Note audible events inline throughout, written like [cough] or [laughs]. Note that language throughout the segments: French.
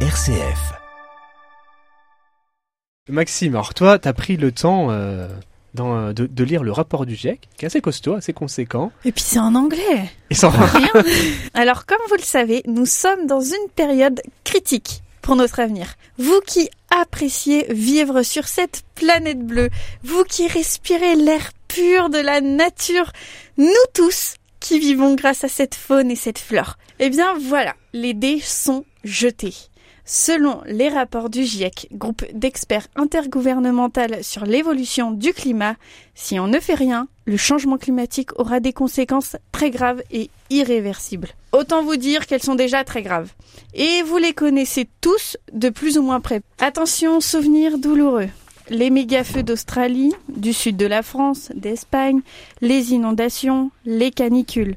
RCF. Maxime, alors toi, t'as pris le temps euh, dans- de, de lire le rapport du GIEC, qui est assez costaud, assez conséquent. Et puis c'est en anglais. Et sans Rien. [laughs] Alors comme vous le savez, nous sommes dans une période critique pour notre avenir. Vous qui appréciez vivre sur cette planète bleue, vous qui respirez l'air pur de la nature, nous tous qui vivons grâce à cette faune et cette flore. Eh bien voilà, les dés sont jetés. Selon les rapports du GIEC, groupe d'experts intergouvernemental sur l'évolution du climat, si on ne fait rien, le changement climatique aura des conséquences très graves et irréversibles. Autant vous dire qu'elles sont déjà très graves. Et vous les connaissez tous de plus ou moins près. Attention, souvenirs douloureux. Les méga-feux d'Australie, du sud de la France, d'Espagne, les inondations, les canicules.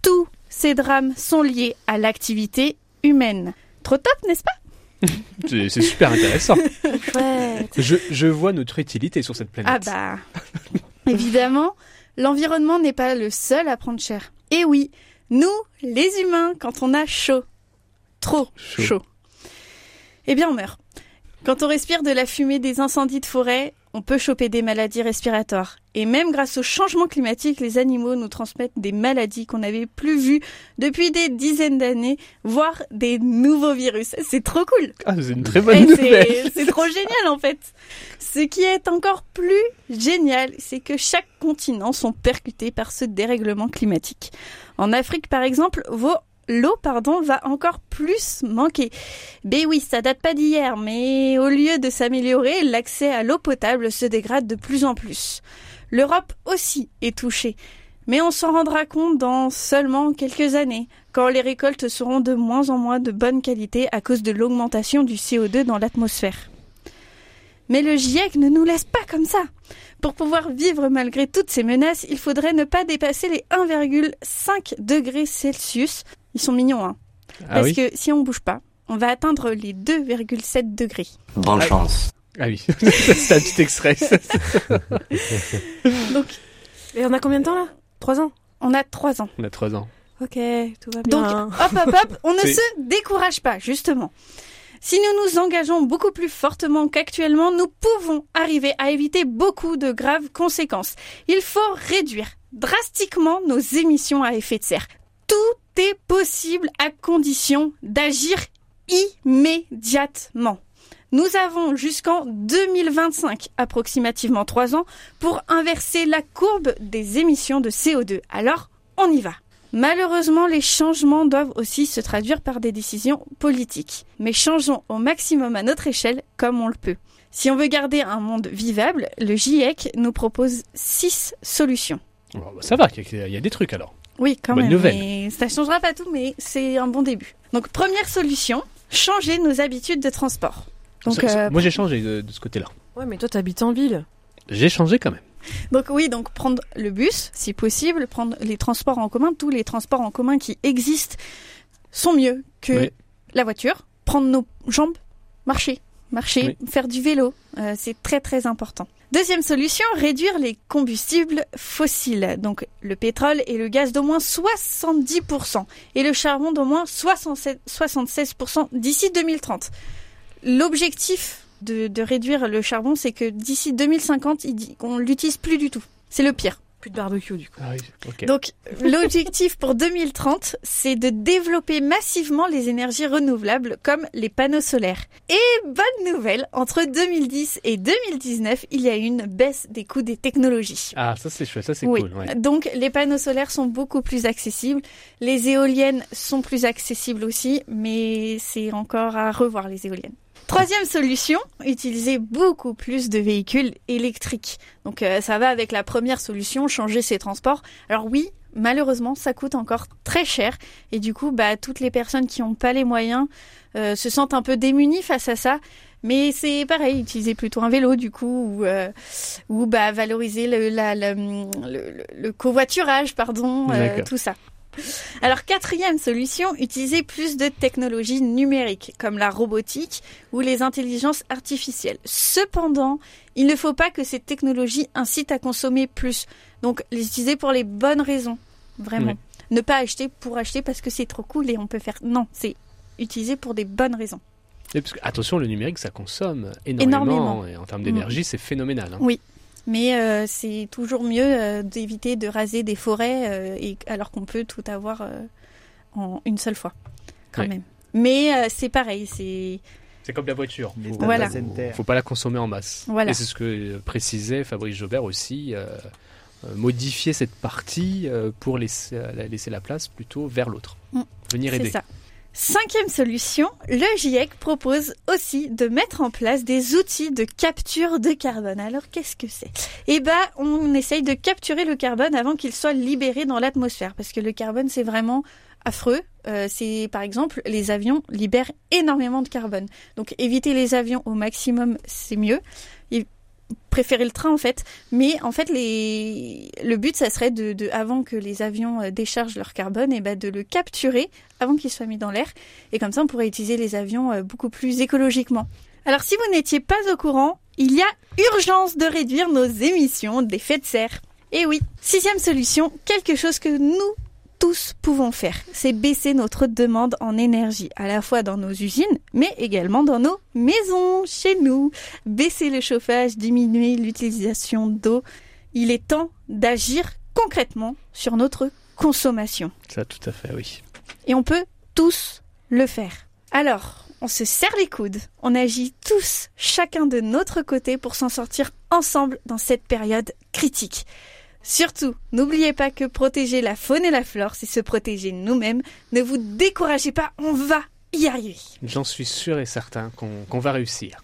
Tous ces drames sont liés à l'activité humaine. Trop top, n'est-ce pas? C'est super intéressant. Je, je vois notre utilité sur cette planète. Ah bah, évidemment, l'environnement n'est pas le seul à prendre cher. Et oui, nous, les humains, quand on a chaud, trop Chaud. chaud, eh bien on meurt. Quand on respire de la fumée des incendies de forêt, on peut choper des maladies respiratoires. Et même grâce au changement climatique, les animaux nous transmettent des maladies qu'on n'avait plus vues depuis des dizaines d'années, voire des nouveaux virus. C'est trop cool Ah, c'est une très bonne et nouvelle. c'est- [laughs] C'est trop génial en fait. Ce qui est encore plus génial, c'est que chaque continent sont percutés par ce dérèglement climatique. En Afrique par exemple, vos- l'eau pardon va encore plus manquer. Ben oui, ça date pas d'hier, mais au lieu de s'améliorer, l'accès à l'eau potable se dégrade de plus en plus. L'Europe aussi est touchée. Mais on s'en rendra compte dans seulement quelques années, quand les récoltes seront de moins en moins de bonne qualité à cause de l'augmentation du CO2 dans l'atmosphère. Mais le GIEC ne nous laisse pas comme ça. Pour pouvoir vivre malgré toutes ces menaces, il faudrait ne pas dépasser les 1,5 degrés Celsius. Ils sont mignons, hein. Ah Parce oui que si on bouge pas, on va atteindre les 2,7 degrés. Bonne chance. Ah oui, [laughs] c'est un petit extrait. [laughs] Donc, Et on a combien de temps là? Trois ans? On a 3 ans. On a trois ans. Ok, tout va Donc, bien. hop, hop, hop, on ne [laughs] se décourage pas, justement. Si nous nous engageons beaucoup plus fortement qu'actuellement, nous pouvons arriver à éviter beaucoup de graves conséquences. Il faut réduire drastiquement nos émissions à effet de serre. Tout est possible à condition d'agir immédiatement. Nous avons jusqu'en 2025, approximativement 3 ans, pour inverser la courbe des émissions de CO2. Alors, on y va. Malheureusement, les changements doivent aussi se traduire par des décisions politiques. Mais changeons au maximum à notre échelle comme on le peut. Si on veut garder un monde vivable, le GIEC nous propose six solutions. Bah, ça va, il y, a- il y a des trucs alors. Oui, quand Bonne même. nouvelle. mais ça changera pas tout, mais c'est un bon début. Donc, première solution, changer nos habitudes de transport. Donc, Ça- ça- euh, moi j'ai changé de, de ce côté-là. Ouais, mais toi t'habites en ville. J'ai changé quand même. Donc oui, donc prendre le bus, si possible, prendre les transports en commun, tous les transports en commun qui existent sont mieux que Oui. la voiture. Prendre nos jambes, marcher, marcher, faire du vélo, euh, c'est très très important. Deuxième solution, réduire les combustibles fossiles, donc le pétrole et le gaz d'au moins 70% et le charbon d'au moins 67 76% d'ici 2030. L'objectif de, de réduire le charbon, c'est que d'ici 2050, il dit qu'on l'utilise plus du tout. C'est le pire. Plus de barbecue du coup. Ah oui. Donc, l'objectif pour 2030, c'est de développer massivement les énergies renouvelables comme les panneaux solaires. Et bonne nouvelle, entre 2010 et 2019, il y a eu une baisse des coûts des technologies. Ah, ça c'est chouette, ça c'est Oui. cool. ouais. Donc les panneaux solaires sont beaucoup plus accessibles, les éoliennes sont plus accessibles aussi, mais c'est encore à revoir les éoliennes. Troisième solution, utiliser beaucoup plus de véhicules électriques. Donc euh, ça va avec la première solution, changer ses transports. Alors oui, malheureusement, ça coûte encore très cher et du coup, bah toutes les personnes qui n'ont pas les moyens euh, se sentent un peu démunies face à ça. Mais c'est pareil, utiliser plutôt un vélo du coup ou euh, ou bah valoriser le, la- la- le, le- le covoiturage, pardon, euh, tout ça. Alors quatrième solution, utiliser plus de technologies numériques comme la robotique ou les intelligences artificielles. Cependant, il ne faut pas que ces technologies incitent à consommer plus. Donc les utiliser pour les bonnes raisons, vraiment. Oui. Ne pas acheter pour acheter parce que c'est trop cool et on peut faire. Non, c'est utiliser pour des bonnes raisons. Et parce que, attention, le numérique, ça consomme énormément. Énormément. Et en termes d'énergie, c'est phénoménal. hein. Oui. Mais euh, c'est toujours mieux euh, d'éviter de raser des forêts euh, et, alors qu'on peut tout avoir euh, en une seule fois, quand Ouais. même. Mais euh, c'est pareil, c'est C'est comme la voiture. Les Faut, Voilà. faut pas la consommer en masse. Voilà. Et c'est ce que précisait Fabrice Jobert aussi. modifier cette partie euh, pour laisser, laisser la place plutôt vers l'autre. Mm. Venir c'est aider. ça. Cinquième solution, le GIEC propose aussi de mettre en place des outils de capture de carbone. Alors qu'est-ce que c'est? Eh ben, on essaye de capturer le carbone avant qu'il soit libéré dans l'atmosphère, parce que le carbone c'est vraiment affreux. Euh, c'est par exemple les avions libèrent énormément de carbone. Donc éviter les avions au maximum, c'est mieux. Préférer le train en fait, mais en fait le but ça serait de, avant que les avions euh, déchargent leur carbone et ben de le capturer avant qu'il soit mis dans l'air et comme ça on pourrait utiliser les avions euh, beaucoup plus écologiquement. Alors si vous n'étiez pas au courant, il y a urgence de réduire nos émissions d'effet de serre. Et oui, sixième solution, quelque chose que nous tous pouvons faire, c'est baisser notre demande en énergie, à la fois dans nos usines, mais également dans nos maisons, chez nous. Baisser le chauffage, diminuer l'utilisation d'eau. Il est temps d'agir concrètement sur notre consommation. Ça, tout à fait, oui. Et on peut tous le faire. Alors, on se serre les coudes, on agit tous, chacun de notre côté, pour s'en sortir ensemble dans cette période critique. Surtout, n'oubliez pas que protéger la faune et la flore, c'est se protéger nous-mêmes. Ne vous découragez pas, on va y arriver. J'en suis sûr et certain qu'on va réussir.